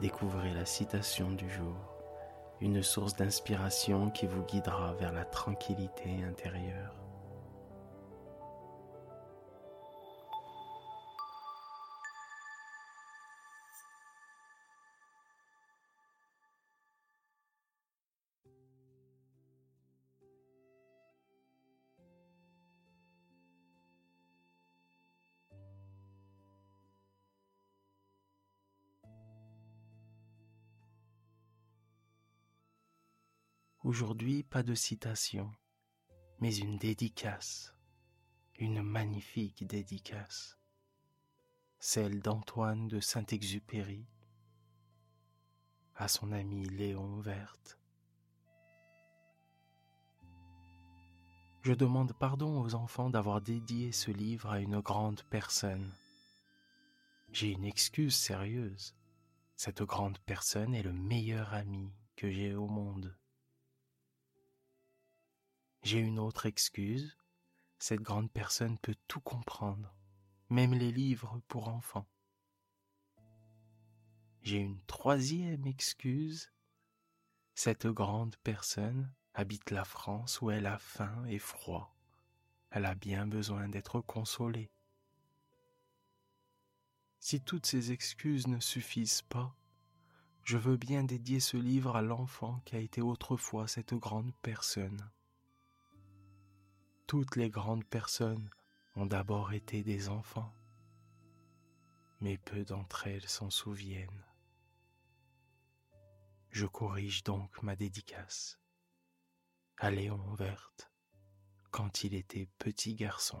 découvrez la citation du jour, une source d'inspiration qui vous guidera vers la tranquillité intérieure. Aujourd'hui, pas de citation, mais une dédicace, une magnifique dédicace, celle d'Antoine de Saint-Exupéry à son ami Léon Verte. Je demande pardon aux enfants d'avoir dédié ce livre à une grande personne. J'ai une excuse sérieuse. Cette grande personne est le meilleur ami que j'ai au monde. J'ai une autre excuse. Cette grande personne peut tout comprendre, même les livres pour enfants. J'ai une troisième excuse. Cette grande personne habite la France où elle a faim et froid. Elle a bien besoin d'être consolée. Si toutes ces excuses ne suffisent pas, je veux bien dédier ce livre à l'enfant qui a été autrefois cette grande personne. Toutes les grandes personnes ont d'abord été des enfants, mais peu d'entre elles s'en souviennent. Je corrige donc ma dédicace à Léon Verte quand il était petit garçon.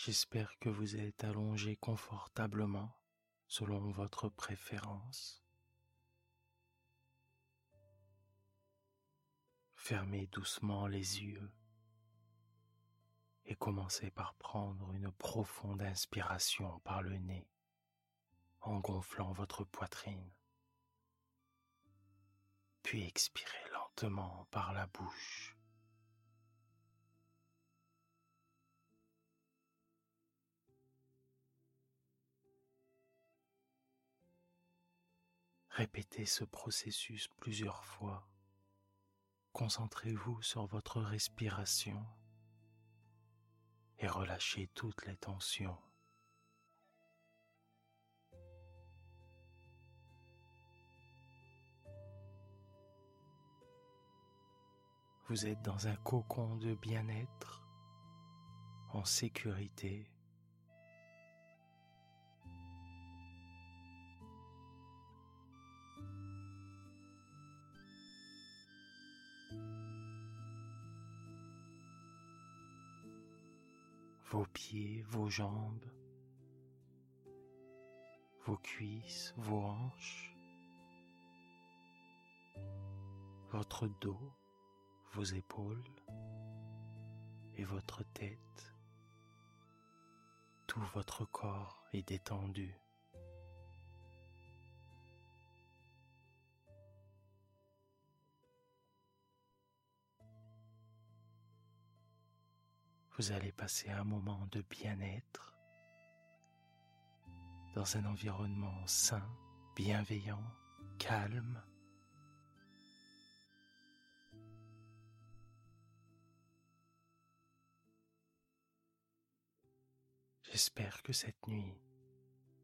J'espère que vous êtes allongé confortablement selon votre préférence. Fermez doucement les yeux et commencez par prendre une profonde inspiration par le nez en gonflant votre poitrine, puis expirez lentement par la bouche. Répétez ce processus plusieurs fois. Concentrez-vous sur votre respiration et relâchez toutes les tensions. Vous êtes dans un cocon de bien-être, en sécurité vos pieds, vos jambes, vos cuisses, vos hanches, votre dos, vos épaules et votre tête. Tout votre corps est détendu. Vous allez passer un moment de bien-être dans un environnement sain, bienveillant, calme. J'espère que cette nuit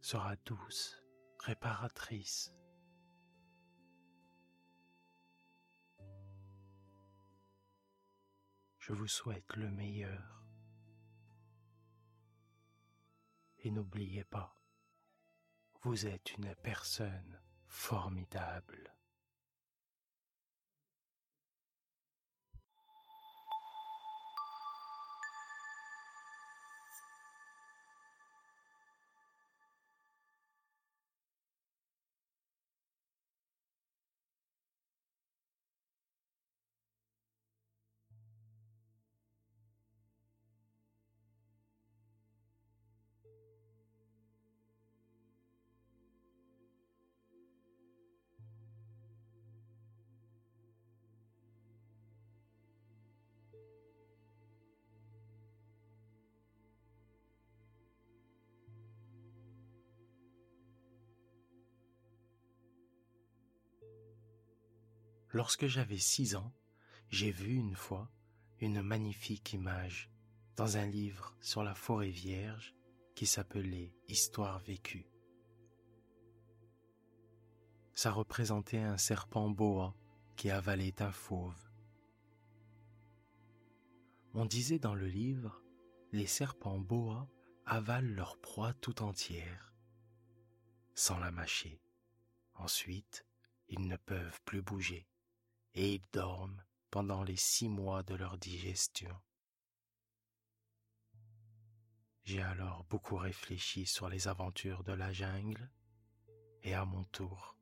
sera douce, réparatrice. Je vous souhaite le meilleur. Et n'oubliez pas, vous êtes une personne formidable. Lorsque j'avais six ans, j'ai vu une fois une magnifique image dans un livre sur la forêt vierge qui s'appelait Histoire vécue. Ça représentait un serpent boa qui avalait un fauve. On disait dans le livre, les serpents boa avalent leur proie tout entière, sans la mâcher. Ensuite, ils ne peuvent plus bouger et ils dorment pendant les six mois de leur digestion. J'ai alors beaucoup réfléchi sur les aventures de la jungle et à mon tour,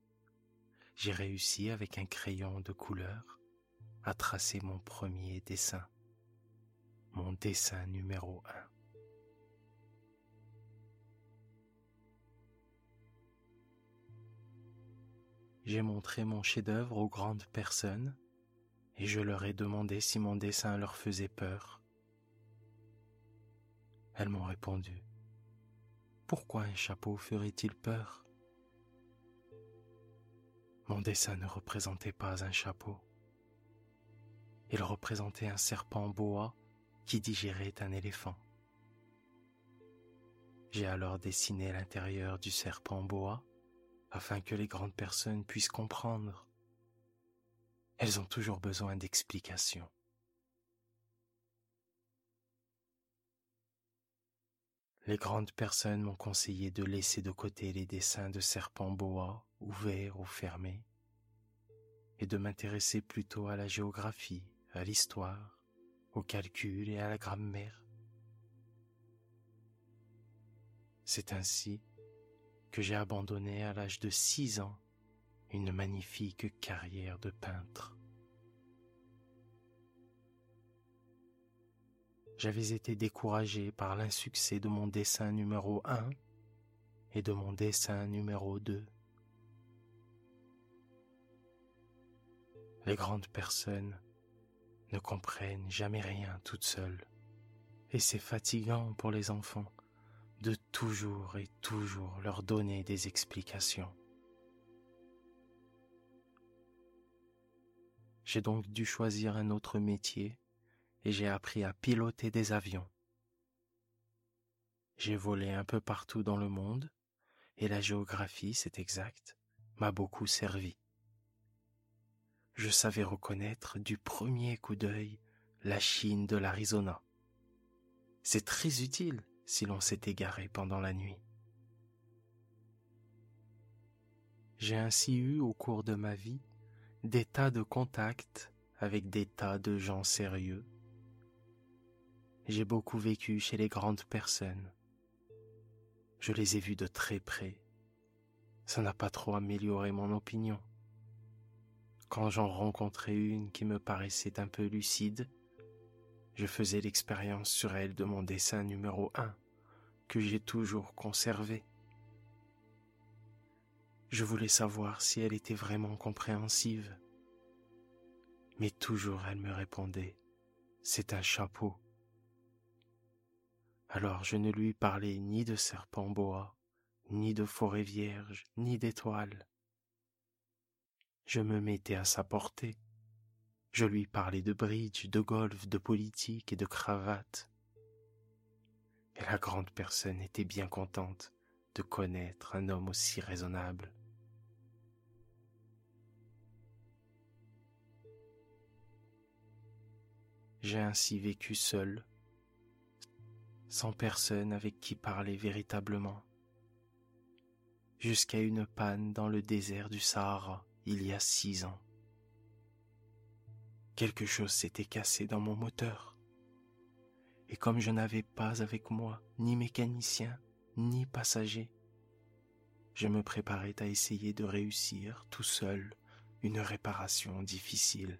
j'ai réussi avec un crayon de couleur à tracer mon premier dessin, mon dessin numéro un. J'ai montré mon chef-d'œuvre aux grandes personnes et je leur ai demandé si mon dessin leur faisait peur. Elles m'ont répondu. Pourquoi un chapeau ferait-il peur? Mon dessin ne représentait pas un chapeau. Il représentait un serpent boa qui digérait un éléphant. J'ai alors dessiné l'intérieur du serpent boa afin que les grandes personnes puissent comprendre. Elles ont toujours besoin d'explications. Les grandes personnes m'ont conseillé de laisser de côté les dessins de serpents bois, ouverts ou fermés, et de m'intéresser plutôt à la géographie, à l'histoire, au calcul et à la grammaire. C'est ainsi que j'ai abandonné à l'âge de six ans une magnifique carrière de peintre. J'avais été découragé par l'insuccès de mon dessin numéro un et de mon dessin numéro deux. Les grandes personnes ne comprennent jamais rien toutes seules et c'est fatigant pour les enfants de toujours et toujours leur donner des explications. J'ai donc dû choisir un autre métier et j'ai appris à piloter des avions. J'ai volé un peu partout dans le monde et la géographie, c'est exact, m'a beaucoup servi. Je savais reconnaître du premier coup d'œil la Chine de l'Arizona. C'est très utile si l'on s'est égaré pendant la nuit. J'ai ainsi eu au cours de ma vie des tas de contacts avec des tas de gens sérieux. J'ai beaucoup vécu chez les grandes personnes. Je les ai vus de très près. Ça n'a pas trop amélioré mon opinion. Quand j'en rencontrais une qui me paraissait un peu lucide, je faisais l'expérience sur elle de mon dessin numéro un, que j'ai toujours conservé. Je voulais savoir si elle était vraiment compréhensive. Mais toujours elle me répondait, c'est un chapeau. Alors je ne lui parlais ni de serpent boa, ni de forêt vierge, ni d'étoiles. Je me mettais à sa portée je lui parlais de bridge, de golf, de politique et de cravate. Et la grande personne était bien contente de connaître un homme aussi raisonnable. J'ai ainsi vécu seul, sans personne avec qui parler véritablement, jusqu'à une panne dans le désert du Sahara il y a six ans. Quelque chose s'était cassé dans mon moteur. Et comme je n'avais pas avec moi ni mécanicien, ni passager, je me préparais à essayer de réussir tout seul une réparation difficile.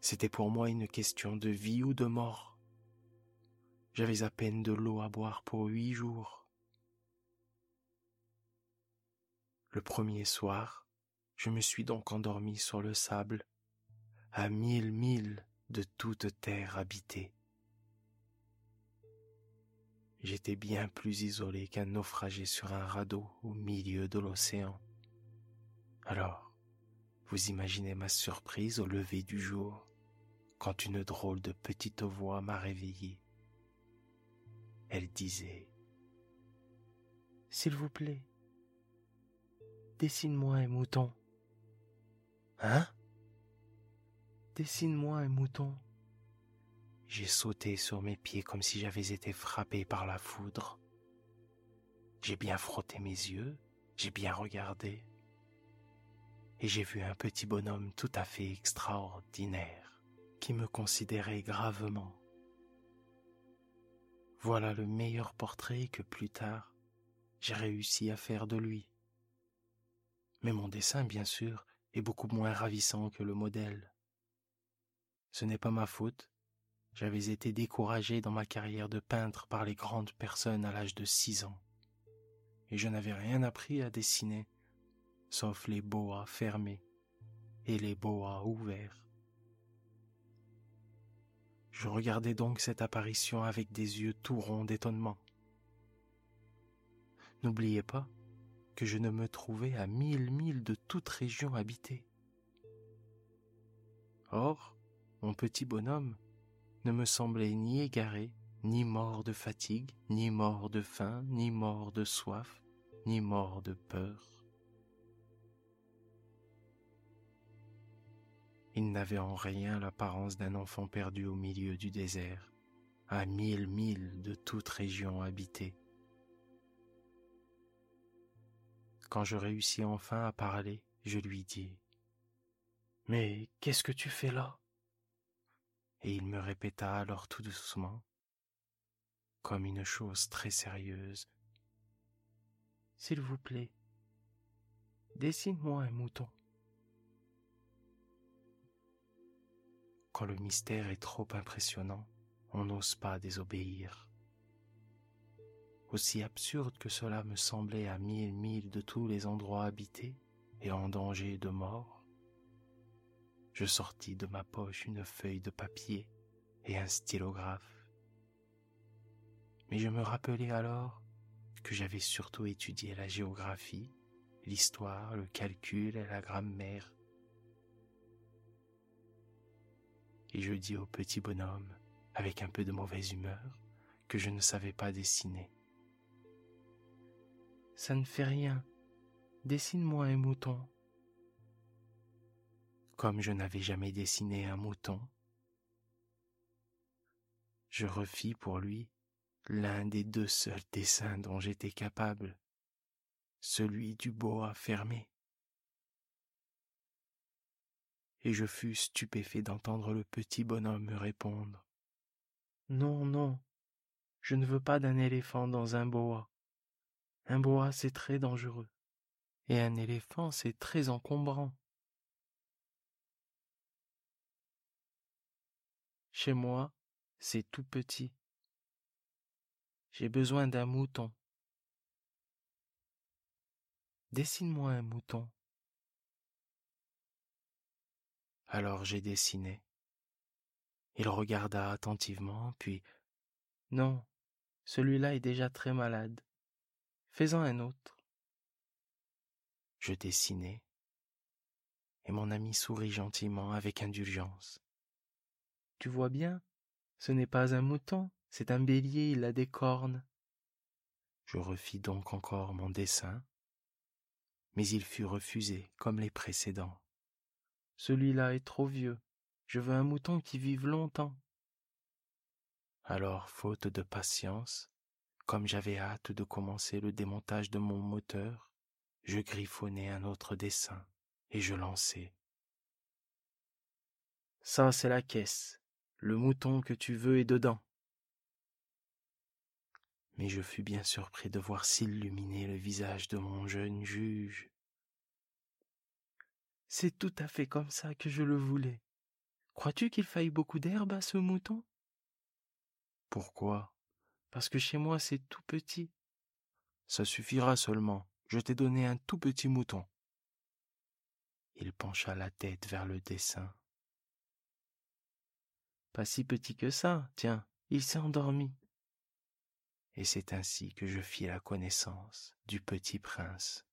C'était pour moi une question de vie ou de mort. J'avais à peine de l'eau à boire pour huit jours. Le premier soir, je me suis donc endormi sur le sable, à mille milles de toute terre habitée. J'étais bien plus isolé qu'un naufragé sur un radeau au milieu de l'océan. Alors, vous imaginez ma surprise au lever du jour quand une drôle de petite voix m'a réveillé. Elle disait S'il vous plaît, dessine-moi un mouton. Hein? Dessine-moi un mouton. J'ai sauté sur mes pieds comme si j'avais été frappé par la foudre. J'ai bien frotté mes yeux, j'ai bien regardé, et j'ai vu un petit bonhomme tout à fait extraordinaire qui me considérait gravement. Voilà le meilleur portrait que plus tard j'ai réussi à faire de lui. Mais mon dessin, bien sûr, beaucoup moins ravissant que le modèle. Ce n'est pas ma faute. J'avais été découragé dans ma carrière de peintre par les grandes personnes à l'âge de six ans. Et je n'avais rien appris à dessiner, sauf les boas fermés et les boas ouverts. Je regardais donc cette apparition avec des yeux tout ronds d'étonnement. N'oubliez pas que je ne me trouvais à mille milles de toute région habitée. Or, mon petit bonhomme ne me semblait ni égaré, ni mort de fatigue, ni mort de faim, ni mort de soif, ni mort de peur. Il n'avait en rien l'apparence d'un enfant perdu au milieu du désert, à mille milles de toute région habitée. Quand je réussis enfin à parler, je lui dis Mais qu'est-ce que tu fais là? Et il me répéta alors tout doucement, comme une chose très sérieuse S'il vous plaît, dessine-moi un mouton. Quand le mystère est trop impressionnant, on n'ose pas désobéir. Aussi absurde que cela me semblait à mille milles de tous les endroits habités et en danger de mort, je sortis de ma poche une feuille de papier et un stylographe. Mais je me rappelai alors que j'avais surtout étudié la géographie, l'histoire, le calcul et la grammaire et je dis au petit bonhomme, avec un peu de mauvaise humeur, que je ne savais pas dessiner. Ça ne fait rien. Dessine-moi un mouton. Comme je n'avais jamais dessiné un mouton, je refis pour lui l'un des deux seuls dessins dont j'étais capable, celui du boa fermé et je fus stupéfait d'entendre le petit bonhomme me répondre. Non, non, je ne veux pas d'un éléphant dans un boa. Un boa, c'est très dangereux, et un éléphant, c'est très encombrant. Chez moi, c'est tout petit. J'ai besoin d'un mouton. Dessine-moi un mouton. Alors j'ai dessiné. Il regarda attentivement, puis Non, celui-là est déjà très malade. Fais-en un autre. Je dessinai, et mon ami sourit gentiment avec indulgence. Tu vois bien, Ce n'est pas un mouton, c'est un bélier, il a des cornes. Je refis donc encore mon dessin, mais il fut refusé comme les précédents. Celui-là est trop vieux, je veux un mouton qui vive longtemps. Alors, faute de patience, comme j'avais hâte de commencer le démontage de mon moteur, je griffonnai un autre dessin et je lançai. Ça, c'est la caisse. Le mouton que tu veux est dedans. Mais je fus bien surpris de voir s'illuminer le visage de mon jeune juge. C'est tout à fait comme ça que je le voulais. Crois-tu qu'il faille beaucoup d'herbe à ce mouton? Pourquoi? Parce que chez moi c'est tout petit. Ça suffira seulement. Je t'ai donné un tout petit mouton. Il pencha la tête vers le dessin. Pas si petit que ça, tiens, il s'est endormi. Et c'est ainsi que je fis la connaissance du petit prince.